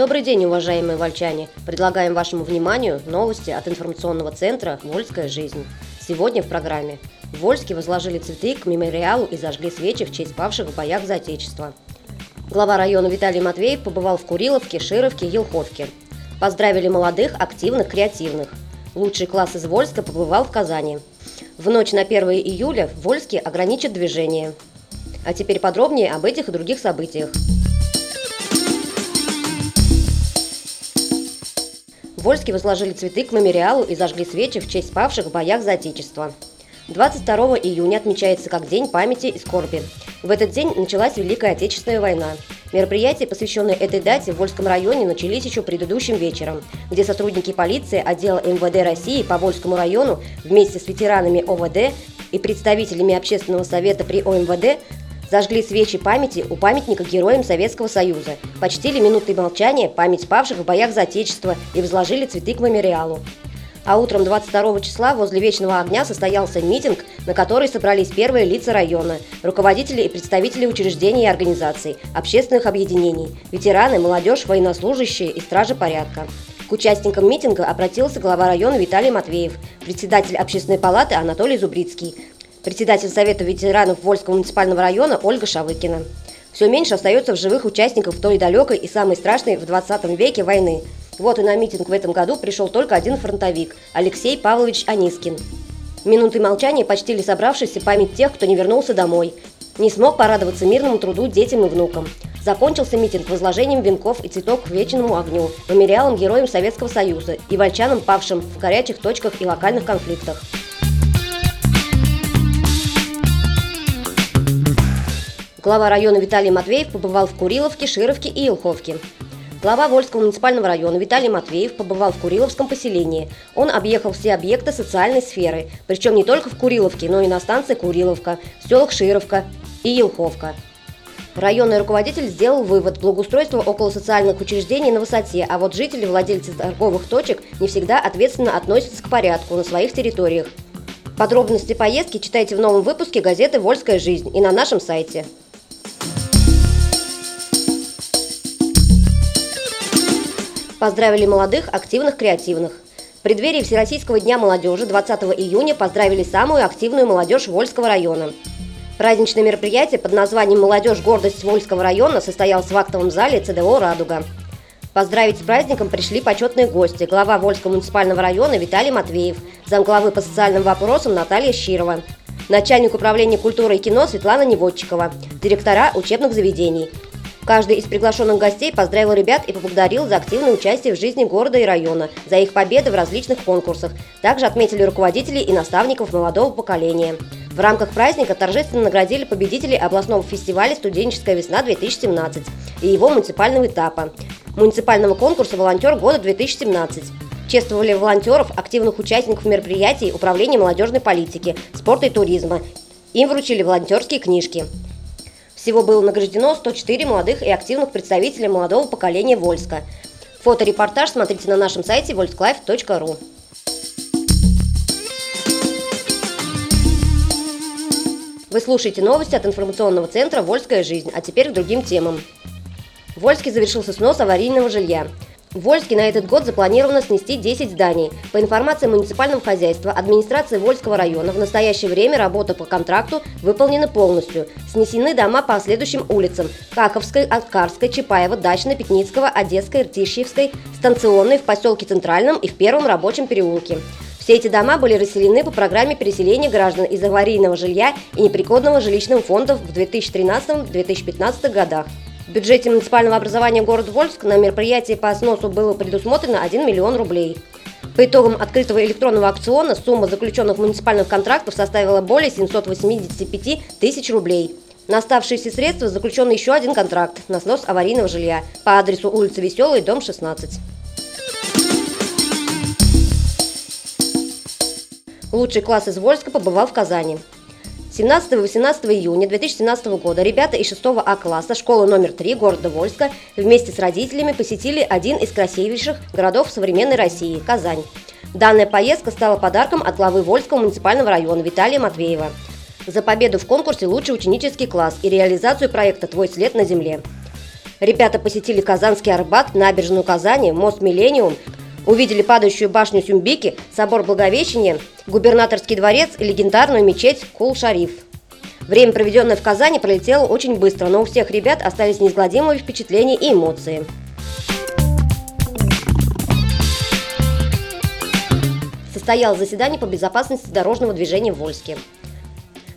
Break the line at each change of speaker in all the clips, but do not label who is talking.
Добрый день, уважаемые вольчане! Предлагаем вашему вниманию новости от информационного центра «Вольская жизнь». Сегодня в программе в Вольске возложили цветы к мемориалу и зажгли свечи в честь павших в боях за Отечество. Глава района Виталий Матвеев побывал в Куриловке, Шировке, Елховке. Поздравили молодых, активных, креативных. Лучший класс из Вольска побывал в Казани. В ночь на 1 июля в Вольске ограничат движение. А теперь подробнее об этих и других событиях. В Вольске возложили цветы к мемориалу и зажгли свечи в честь павших в боях за Отечество. 22 июня отмечается как День памяти и скорби. В этот день началась Великая Отечественная война. Мероприятия, посвященные этой дате, в Вольском районе начались еще предыдущим вечером, где сотрудники полиции отдела МВД России по Вольскому району вместе с ветеранами ОВД и представителями Общественного совета при ОМВД зажгли свечи памяти у памятника героям Советского Союза, почтили минутой молчания память павших в боях за Отечество и возложили цветы к мемориалу. А утром 22 числа возле Вечного огня состоялся митинг, на который собрались первые лица района, руководители и представители учреждений и организаций, общественных объединений, ветераны, молодежь, военнослужащие и стражи порядка. К участникам митинга обратился глава района Виталий Матвеев, председатель общественной палаты Анатолий Зубрицкий, председатель Совета ветеранов Вольского муниципального района Ольга Шавыкина. Все меньше остается в живых участников той далекой и самой страшной в 20 веке войны. Вот и на митинг в этом году пришел только один фронтовик – Алексей Павлович Анискин. Минуты молчания почтили собравшиеся память тех, кто не вернулся домой, не смог порадоваться мирному труду детям и внукам. Закончился митинг возложением венков и цветов к вечному огню, мемориалом героям Советского Союза и вольчанам, павшим в горячих точках и локальных конфликтах. Глава района Виталий Матвеев побывал в Куриловке, Шировке и Илховке. Глава Вольского муниципального района Виталий Матвеев побывал в Куриловском поселении. Он объехал все объекты социальной сферы, причем не только в Куриловке, но и на станции Куриловка, в селах Шировка и Елховка. Районный руководитель сделал вывод, благоустройство около социальных учреждений на высоте, а вот жители, владельцы торговых точек не всегда ответственно относятся к порядку на своих территориях. Подробности поездки читайте в новом выпуске газеты «Вольская жизнь» и на нашем сайте. Поздравили молодых, активных, креативных. В преддверии Всероссийского дня молодежи 20 июня поздравили самую активную молодежь Вольского района. Праздничное мероприятие под названием «Молодежь. Гордость Вольского района» состоялось в актовом зале ЦДО «Радуга». Поздравить с праздником пришли почетные гости. Глава Вольского муниципального района Виталий Матвеев, замглавы по социальным вопросам Наталья Щирова, начальник управления культуры и кино Светлана Неводчикова, директора учебных заведений, Каждый из приглашенных гостей поздравил ребят и поблагодарил за активное участие в жизни города и района, за их победы в различных конкурсах. Также отметили руководителей и наставников молодого поколения. В рамках праздника торжественно наградили победителей областного фестиваля «Студенческая весна-2017» и его муниципального этапа, муниципального конкурса «Волонтер года-2017». Чествовали волонтеров, активных участников мероприятий Управления молодежной политики, спорта и туризма. Им вручили волонтерские книжки. Всего было награждено 104 молодых и активных представителей молодого поколения Вольска. Фоторепортаж смотрите на нашем сайте volsklife.ru. Вы слушаете новости от информационного центра «Вольская жизнь», а теперь к другим темам. В Вольске завершился снос аварийного жилья. В Вольске на этот год запланировано снести 10 зданий. По информации муниципального хозяйства, администрации Вольского района в настоящее время работа по контракту выполнена полностью. Снесены дома по следующим улицам – Каковской, Откарской, Чапаева, Дачной, Пятницкого, Одесской, Ртищевской, Станционной, в поселке Центральном и в Первом рабочем переулке. Все эти дома были расселены по программе переселения граждан из аварийного жилья и непригодного жилищным фондов в 2013-2015 годах. В бюджете муниципального образования города Вольск на мероприятии по сносу было предусмотрено 1 миллион рублей. По итогам открытого электронного аукциона сумма заключенных муниципальных контрактов составила более 785 тысяч рублей. На оставшиеся средства заключен еще один контракт на снос аварийного жилья по адресу улица Веселый, дом 16. Лучший класс из Вольска побывал в Казани. 17-18 июня 2017 года ребята из 6 А класса школы номер 3 города Вольска вместе с родителями посетили один из красивейших городов современной России – Казань. Данная поездка стала подарком от главы Вольского муниципального района Виталия Матвеева за победу в конкурсе «Лучший ученический класс» и реализацию проекта «Твой след на земле». Ребята посетили Казанский Арбат, набережную Казани, мост Миллениум, увидели падающую башню Сюмбики, собор Благовещения, губернаторский дворец и легендарную мечеть Кул-Шариф. Время, проведенное в Казани, пролетело очень быстро, но у всех ребят остались неизгладимые впечатления и эмоции. Состоялось заседание по безопасности дорожного движения в Вольске.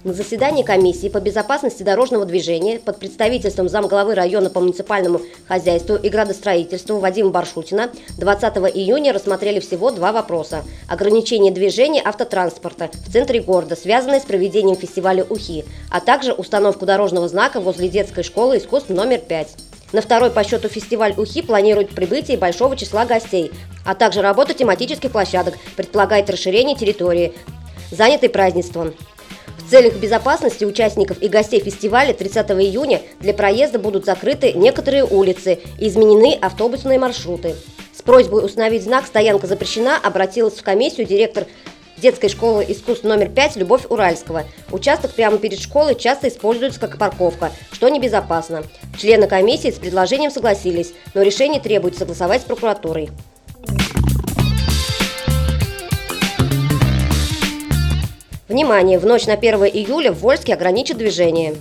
На заседании комиссии по безопасности дорожного движения под представительством замглавы района по муниципальному хозяйству и градостроительству Вадима Баршутина 20 июня рассмотрели всего два вопроса. Ограничение движения автотранспорта в центре города, связанное с проведением фестиваля УХИ, а также установку дорожного знака возле детской школы искусств номер 5. На второй по счету фестиваль УХИ планирует прибытие большого числа гостей, а также работа тематических площадок, предполагает расширение территории, занятой празднеством. Целях безопасности участников и гостей фестиваля 30 июня для проезда будут закрыты некоторые улицы и изменены автобусные маршруты. С просьбой установить знак «Стоянка запрещена» обратилась в комиссию директор детской школы искусств номер 5 Любовь Уральского. Участок прямо перед школой часто используется как парковка, что небезопасно. Члены комиссии с предложением согласились, но решение требует согласовать с прокуратурой. Внимание! В ночь на 1 июля в Вольске ограничат движение.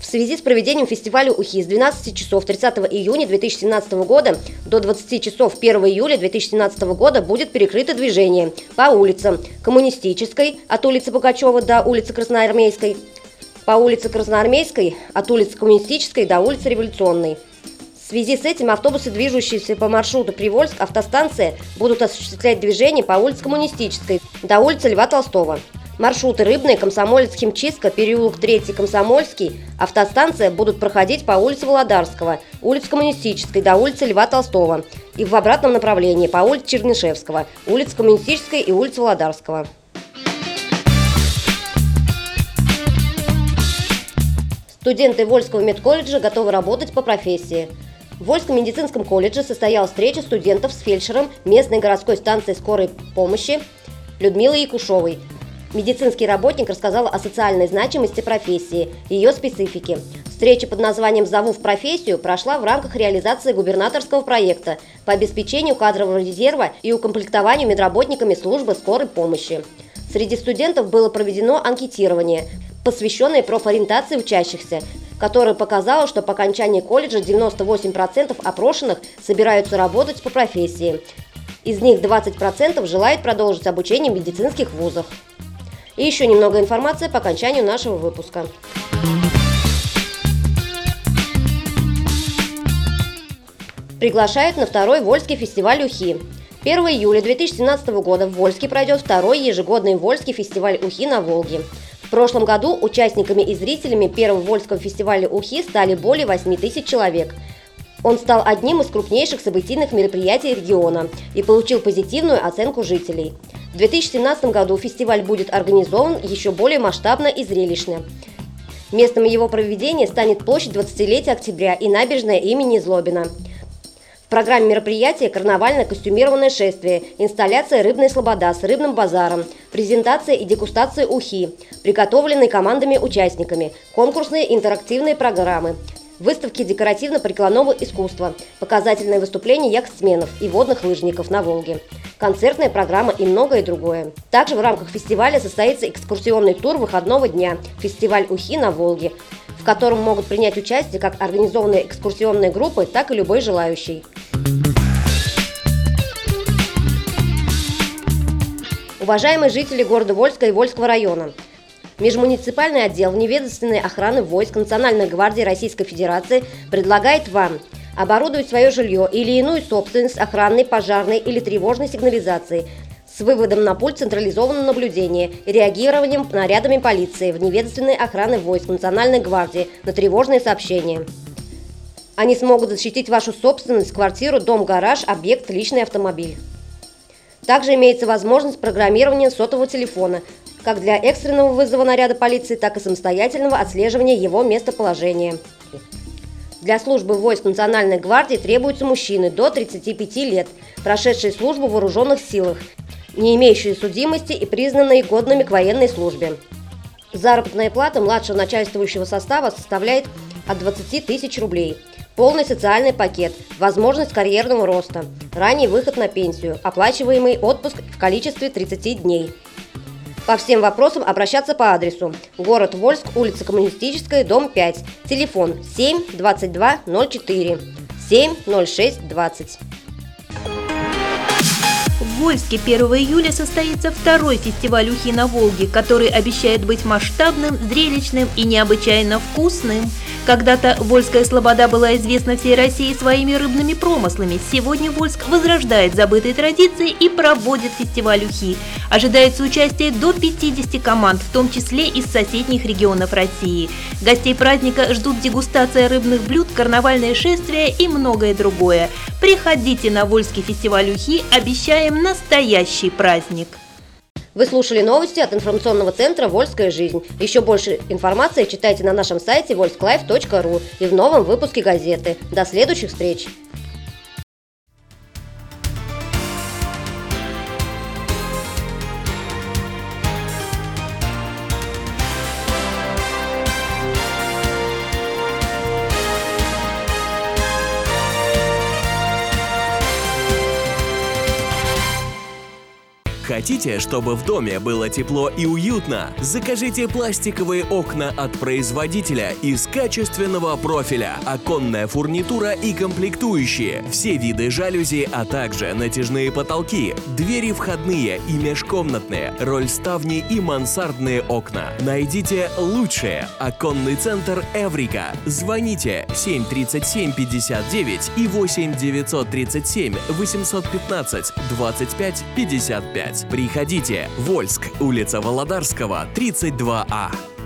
В связи с проведением фестиваля УХИ с 12 часов 30 июня 2017 года до 20 часов 1 июля 2017 года будет перекрыто движение по улицам Коммунистической от улицы Пугачева до улицы Красноармейской, по улице Красноармейской от улицы Коммунистической до улицы Революционной. В связи с этим автобусы, движущиеся по маршруту Привольск, автостанция, будут осуществлять движение по улице Коммунистической до улицы Льва Толстого. Маршруты Рыбная, Комсомолец, Химчистка, переулок 3 Комсомольский, автостанция будут проходить по улице Володарского, улице Коммунистической до улицы Льва Толстого и в обратном направлении по улице Чернышевского, улице Коммунистической и улице Володарского. Студенты Вольского медколледжа готовы работать по профессии. В Вольском медицинском колледже состоялась встреча студентов с фельдшером местной городской станции скорой помощи Людмилой Якушовой Медицинский работник рассказал о социальной значимости профессии, ее специфике. Встреча под названием «Зову в профессию» прошла в рамках реализации губернаторского проекта по обеспечению кадрового резерва и укомплектованию медработниками службы скорой помощи. Среди студентов было проведено анкетирование, посвященное профориентации учащихся, которое показало, что по окончании колледжа 98% опрошенных собираются работать по профессии. Из них 20% желает продолжить обучение в медицинских вузах. И еще немного информации по окончанию нашего выпуска. Приглашает на второй Вольский фестиваль УХИ. 1 июля 2017 года в Вольске пройдет второй ежегодный Вольский фестиваль УХИ на Волге. В прошлом году участниками и зрителями первого Вольского фестиваля УХИ стали более 8 тысяч человек. Он стал одним из крупнейших событийных мероприятий региона и получил позитивную оценку жителей. В 2017 году фестиваль будет организован еще более масштабно и зрелищно. Местом его проведения станет площадь 20-летия октября и набережная имени Злобина. В программе мероприятия карнавальное костюмированное шествие, инсталляция «Рыбная слобода» с рыбным базаром, презентация и дегустация ухи, приготовленные командами-участниками, конкурсные интерактивные программы, выставки декоративно-прикладного искусства, показательные выступления яхтсменов и водных лыжников на Волге, концертная программа и многое другое. Также в рамках фестиваля состоится экскурсионный тур выходного дня. «Фестиваль Ухи на Волге», котором могут принять участие как организованные экскурсионные группы, так и любой желающий. Уважаемые жители города Вольска и Вольского района, Межмуниципальный отдел вневедомственной охраны войск Национальной гвардии Российской Федерации предлагает вам оборудовать свое жилье или иную собственность охранной, пожарной или тревожной сигнализацией с выводом на пульт централизованного наблюдения и реагированием нарядами полиции в неведомственной охраны войск Национальной гвардии на тревожные сообщения. Они смогут защитить вашу собственность, квартиру, дом, гараж, объект, личный автомобиль. Также имеется возможность программирования сотового телефона как для экстренного вызова наряда полиции, так и самостоятельного отслеживания его местоположения. Для службы войск Национальной гвардии требуются мужчины до 35 лет, прошедшие службу в вооруженных силах, не имеющие судимости и признанные годными к военной службе. Заработная плата младшего начальствующего состава составляет от 20 тысяч рублей. Полный социальный пакет, возможность карьерного роста, ранний выход на пенсию, оплачиваемый отпуск в количестве 30 дней. По всем вопросам обращаться по адресу город Вольск, улица Коммунистическая, дом 5, телефон 7 22 04 7 06 20.
Вольске 1 июля состоится второй фестиваль ухи на Волге, который обещает быть масштабным, зрелищным и необычайно вкусным. Когда-то Вольская Слобода была известна всей России своими рыбными промыслами. Сегодня Вольск возрождает забытые традиции и проводит фестиваль ухи. Ожидается участие до 50 команд, в том числе из соседних регионов России. Гостей праздника ждут дегустация рыбных блюд, карнавальные шествия и многое другое. Приходите на Вольский фестиваль ухи, обещаем настоящий праздник.
Вы слушали новости от информационного центра «Вольская жизнь». Еще больше информации читайте на нашем сайте volsklife.ru и в новом выпуске газеты. До следующих встреч!
Хотите, чтобы в доме было тепло и уютно? Закажите пластиковые окна от производителя из качественного профиля, оконная фурнитура и комплектующие, все виды жалюзи, а также натяжные потолки, двери входные и межкомнатные, рольставни и мансардные окна. Найдите лучшее. Оконный центр Эврика. Звоните 737 59 и 8 937 815 25 55. Приходите. Вольск, улица Володарского, 32А.